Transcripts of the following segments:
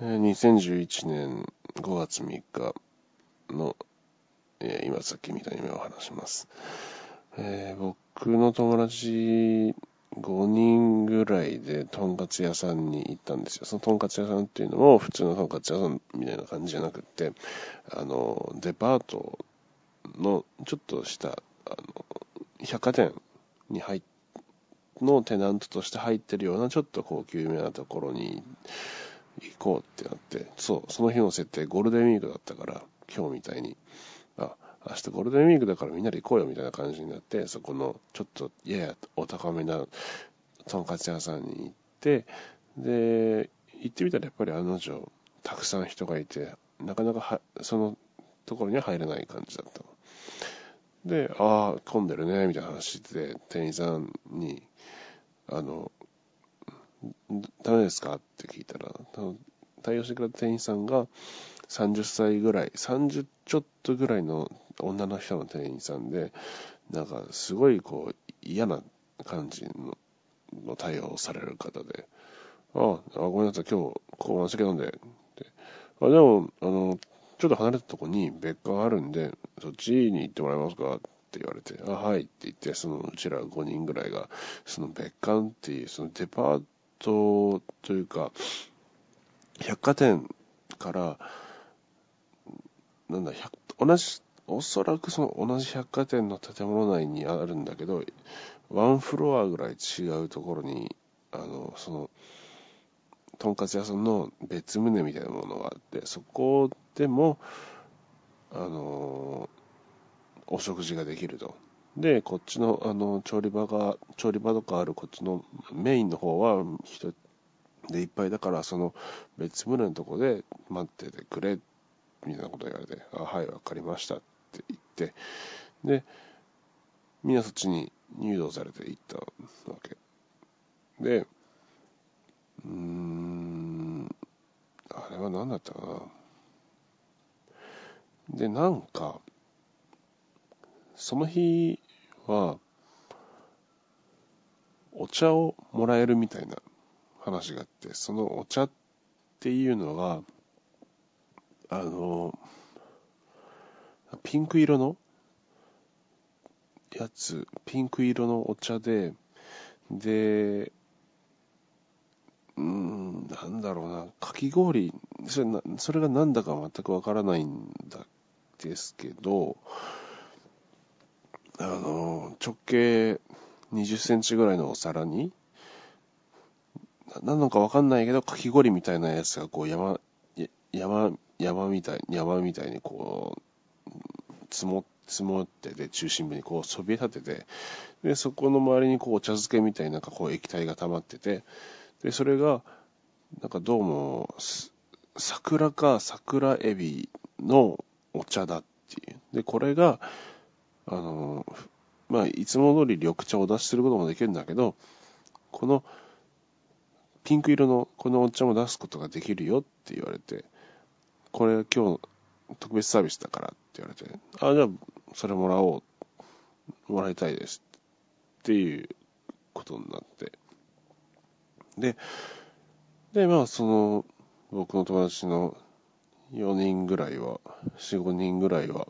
2011年5月3日の、えー、今さっき見た夢を話します。えー、僕の友達5人ぐらいでとんかつ屋さんに行ったんですよ。そのとんかつ屋さんっていうのも普通のとんかつ屋さんみたいな感じじゃなくて、あの、デパートのちょっとした、あの、百貨店に入のテナントとして入ってるようなちょっと高級めなところに行こうってなって、そう、その日の設定ゴールデンウィークだったから、今日みたいに、あ、明日ゴールデンウィークだからみんなで行こうよみたいな感じになって、そこのちょっとややお高めなとんかつ屋さんに行って、で、行ってみたらやっぱり案の定、たくさん人がいて、なかなかはそのところには入れない感じだったの。で、ああ、混んでるね、みたいな話で、店員さんに、あの、ダメですか？って聞いたら、対応してくれた店員さんが30歳ぐらい、30ちょっとぐらいの女の人の店員さんで、なんかすごいこう嫌な感じのの対応をされる方で、ああ、ごめんなさい、今日、ここお酒飲んで、って。あ、でも、あの、ちょっと離れたとこに別館あるんで、そっちに行ってもらえますか？って言われて、あ、はいって言って、そのうちら5人ぐらいが、その別館っていう、そのデパートというか、百貨店から、なんだ、同じ、おそらくその同じ百貨店の建物内にあるんだけど、ワンフロアぐらい違うところに、あの、その、とんかつ屋さんの別棟みたいなものがあって、そこでも、あの、お食事ができると。で、こっちの、あの、調理場が、調理場とかあるこっちのメインの方は人でいっぱいだから、その別棟のとこで待っててくれ、みたいなこと言われて、あ、はい、わかりましたって言って、で、みんなそっちに誘導されて行ったわけ。で、うーん、あれは何だったかな。で、なんか、その日は、お茶をもらえるみたいな話があって、そのお茶っていうのが、あの、ピンク色のやつ、ピンク色のお茶で、で、うん、なんだろうな、かき氷、それなそれが何だか全くわからないんだですけど、あの、直径20センチぐらいのお皿に、なのかわかんないけど、かき氷みたいなやつがこう山、山、山みたい、山みたいにこう、積も、積もってて、中心部にこうそびえ立てて、で、そこの周りにこうお茶漬けみたいなこう液体が溜まってて、で、それが、なんかどうも、桜か桜エビのお茶だっていう。で、これが、あの、まあ、いつも通り緑茶を出しすることもできるんだけど、この、ピンク色のこのお茶も出すことができるよって言われて、これ今日特別サービスだからって言われて、あ、じゃあそれもらおう、もらいたいですっていうことになって、で、で、まあその、僕の友達の4人ぐらいは、4、5人ぐらいは、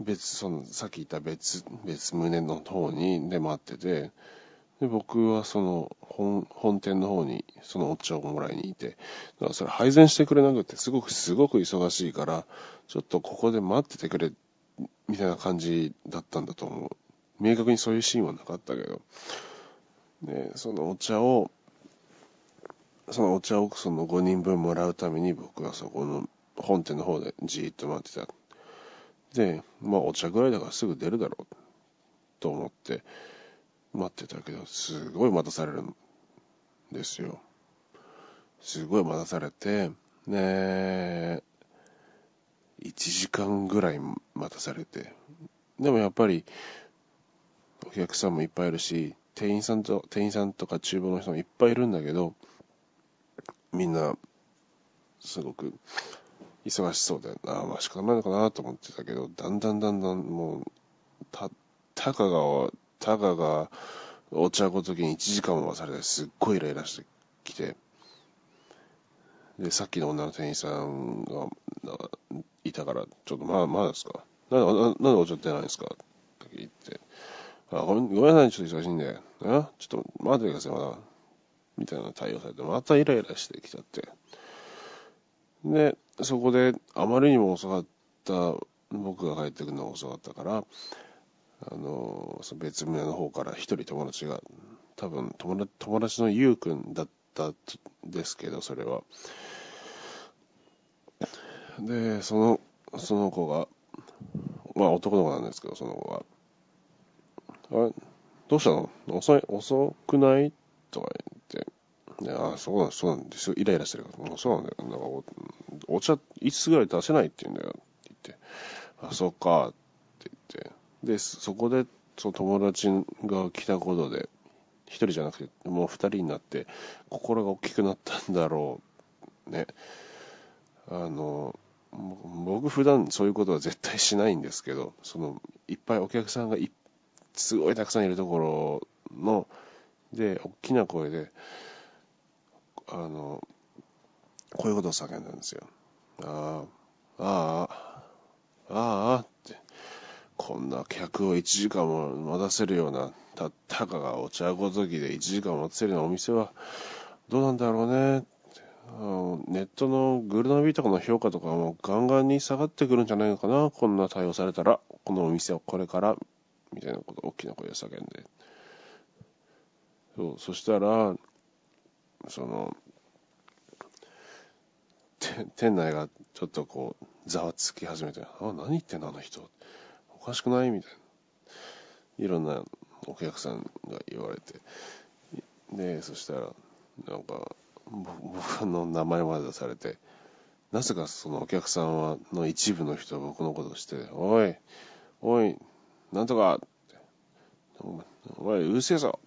別、その、さっき言った別、別棟の方にで待ってて、で、僕はその本、本店の方にそのお茶をもらいにいて、だからそれ配膳してくれなくて、すごくすごく忙しいから、ちょっとここで待っててくれ、みたいな感じだったんだと思う。明確にそういうシーンはなかったけど、で、そのお茶を、そのお茶をその5人分もらうために僕はそこの本店の方でじーっと待ってた。で、まあお茶ぐらいだからすぐ出るだろうと思って、待ってたけど、すごい待たされるんですよ。すごい待たされて、ね1時間ぐらい待たされて。でもやっぱり、お客さんもいっぱいいるし、店員さんと、店員さんとか厨房の人もいっぱいいるんだけど、みんな、すごく忙しそうで、ああ、まあ仕方ないのかなと思ってたけど、だんだんだんだんもう、た、たかがたかがお茶ごときに1時間も待たされてすっごいイライラしてきて、で、さっきの女の店員さんがいたから、ちょっとまあ、まだですかなんで、なんでお茶出ないんですか？って言って、あごめん、ごめんなさい、ちょっと忙しいんで、あちょっと待ってください、まだ。みたいな対応されて、またイライラしてきちゃって。で、そこで、あまりにも遅かった、僕が帰ってくるのが遅かったから、あの、その別棟の方から一人友達が、多分友達友達のゆうくんだったんですけど、それは。で、その、その子が、まあ男の子なんですけど、その子が、あれ、どうしたの？遅い、遅くない？とか言って、ああ、そうなんそうなんですよ。イライラしてるから、そうなんだよ。なんかお、お茶、いつぐらい出せないって言うんだよ。って言って、あ、そっか、って言って、で、そこで、その友達が来たことで、一人じゃなくて、もう二人になって、心が大きくなったんだろう。ね。あの、僕普段そういうことは絶対しないんですけど、その、いっぱいお客さんがすごいたくさんいるところの、で、大きな声で、あの、こういうことを叫んだんですよ。ああ、ああ、ああって、こんな客を1時間も待たせるような、たたかがお茶ごときで1時間待たせるようなお店は、どうなんだろうねネットのグルナビとかの評価とかもガンガンに下がってくるんじゃないのかな、こんな対応されたら、このお店をこれから、みたいなこと大きな声で叫んで。そう、そしたら、その、店内がちょっとこう、ざわつき始めて、あ、何言ってんのあの人。おかしくない？みたいな。いろんなお客さんが言われて。で、そしたら、なんか、僕の名前まで出されて、なぜかそのお客さんはの一部の人は僕のことをして、おい、おい、なんとか、お前、うるせえぞ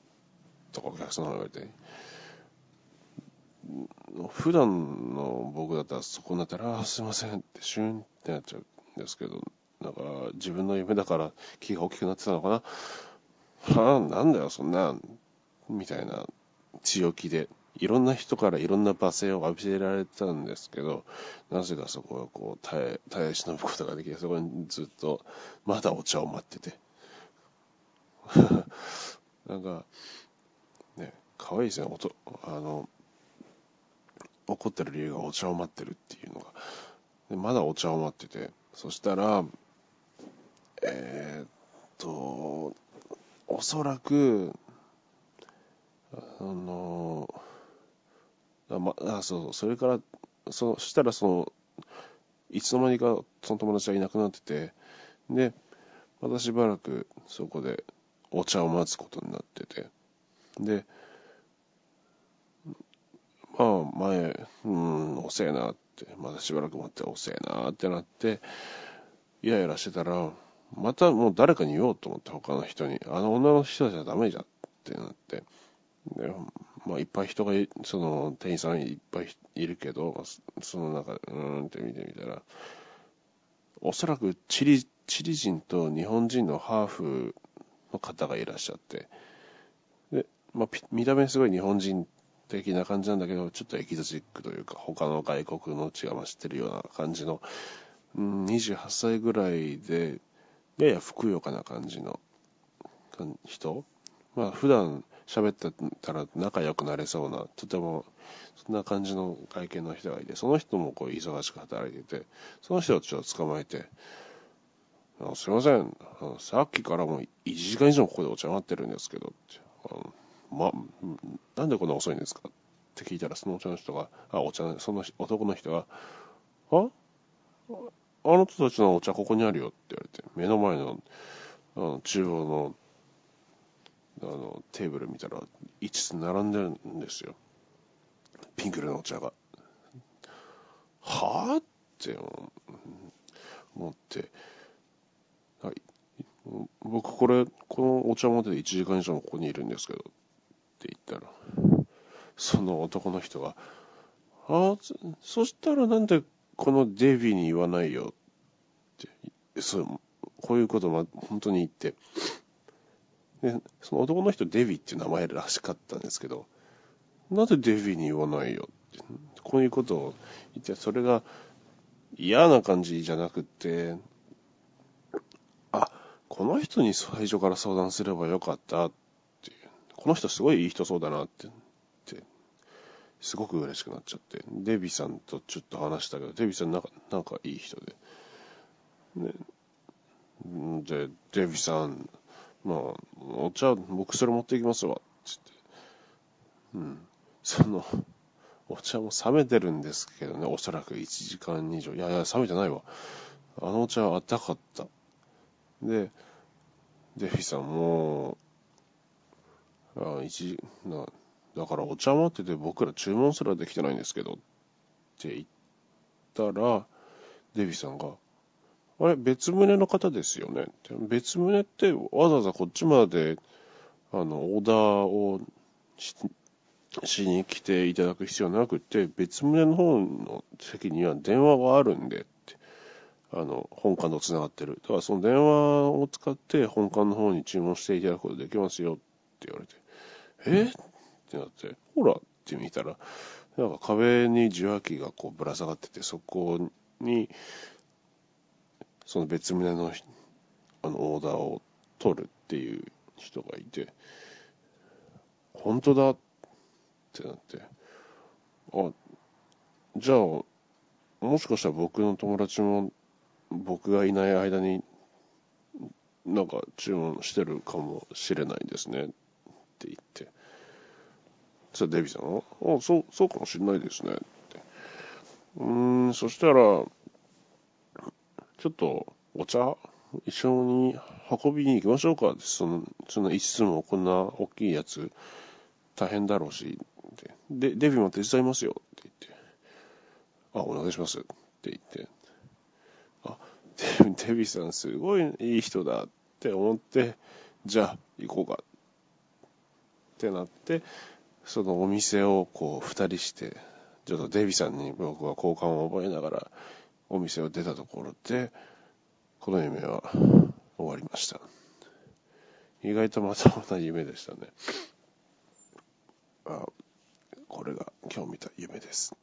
とかお客さんが言われて、普段の僕だったらそこになったら、あすいませんってシュンってなっちゃうんですけど、なんか自分の夢だから気が大きくなってたのかな。はあ、なんだよ、そんな、みたいな強気で、いろんな人からいろんな罵声を浴びせられたんですけど、なぜかそこはこう耐え、耐え忍ぶことができて、そこにずっとまだお茶を待ってて。なんか、ね、可愛いですね、音、あの、怒ってる理由がお茶を待ってるっていうのが。でまだお茶を待ってて、そしたら、えー、っと、おそらく、あの、あ、ま、あそう、それから、そしたらその、いつの間にかその友達がいなくなってて、で、またしばらくそこでお茶を待つことになってて、で、まあ前、うん、遅えなって、まだしばらく待って遅えなってなって、イライラしてたら、またもう誰かに言おうと思って他の人に、あの女の人じゃダメじゃんってなって、でまあいっぱい人が、その店員さんいっぱいいるけど、その中で、うーんって見てみたら、おそらくチリ、チリ人と日本人のハーフの方がいらっしゃって、で、まあ、見た目すごい日本人的な感じなんだけど、ちょっとエキゾチックというか、他の外国の血が増してるような感じの、うん、28歳ぐらいで、ややふくよかな感じの人？まあ、普段喋ってたら仲良くなれそうな、とても、そんな感じの会見の人がいて、その人もこう忙しく働いてて、その人をちょっと捕まえて、あすいませんさっきからもう1時間以上ここでお茶待ってるんですけど、あのま、なんでこんな遅いんですか？って聞いたら、そのお茶の人が、あ、お茶、その男の人が、あ？あなたたちのお茶ここにあるよ。って言われて、目の前の、あの中央の、あの、テーブル見たら、5つ並んでるんですよ。ピンク色のお茶が。はぁって思って、はい。僕これ、このお茶持って1時間以上ここにいるんですけど、って言ったら、その男の人が、ああ、そしたらなんでこのデビーに言わないよって、そう、こういうことも本当に言って、で、その男の人デビーっていう名前らしかったんですけど、なぜデビーに言わないよって、こういうことを言って、それが嫌な感じじゃなくって、あ、この人に最初から相談すればよかった、この人すごいいい人そうだなって、ってすごく嬉しくなっちゃって、デビさんとちょっと話したけど、デビさんなんかなんかいい人で、ね、で、デビさん、まあ、お茶、僕それ持っていきますわ、つって。うん。その、お茶も冷めてるんですけどね、おそらく1時間以上。いやいや、冷めてないわ。あのお茶はあったかった。で、デフィさんも、あ一なだからお茶待ってて僕ら注文すらできてないんですけどって言ったら、デビさんが、あれ、別棟の方ですよね？別棟ってわざわざこっちまで、あの、オーダーをしに来ていただく必要なくて、別棟の方の席には電話があるんでって、あの、本館と繋がってる。だからその電話を使って本館の方に注文していただくことできますよって言われて、え？ってなって、ほらって見たら、なんか壁に受話器がこうぶら下がってて、そこに、その別棟のあのオーダーを取るっていう人がいて、本当だってなって、あ、じゃあ、もしかしたら僕の友達も僕がいない間になんか注文してるかもしれないですね。って言って、そしたらデビさんが、あ、そう、そうかもしれないですね。って。うーん、そしたら、ちょっとお茶一緒に運びに行きましょうかその、その一室もこんな大きいやつ大変だろうし、で、デビも手伝いますよって言って、あ、お願いしますって言って、あ、デデビさんすごいいい人だって思って、じゃあ行こうかってなって、そのお店をこう2人して、ちょっとデビさんに僕は好感を覚えながら、お店を出たところで、この夢は終わりました。意外とまたまた夢でしたね。あこれが今日見た夢です。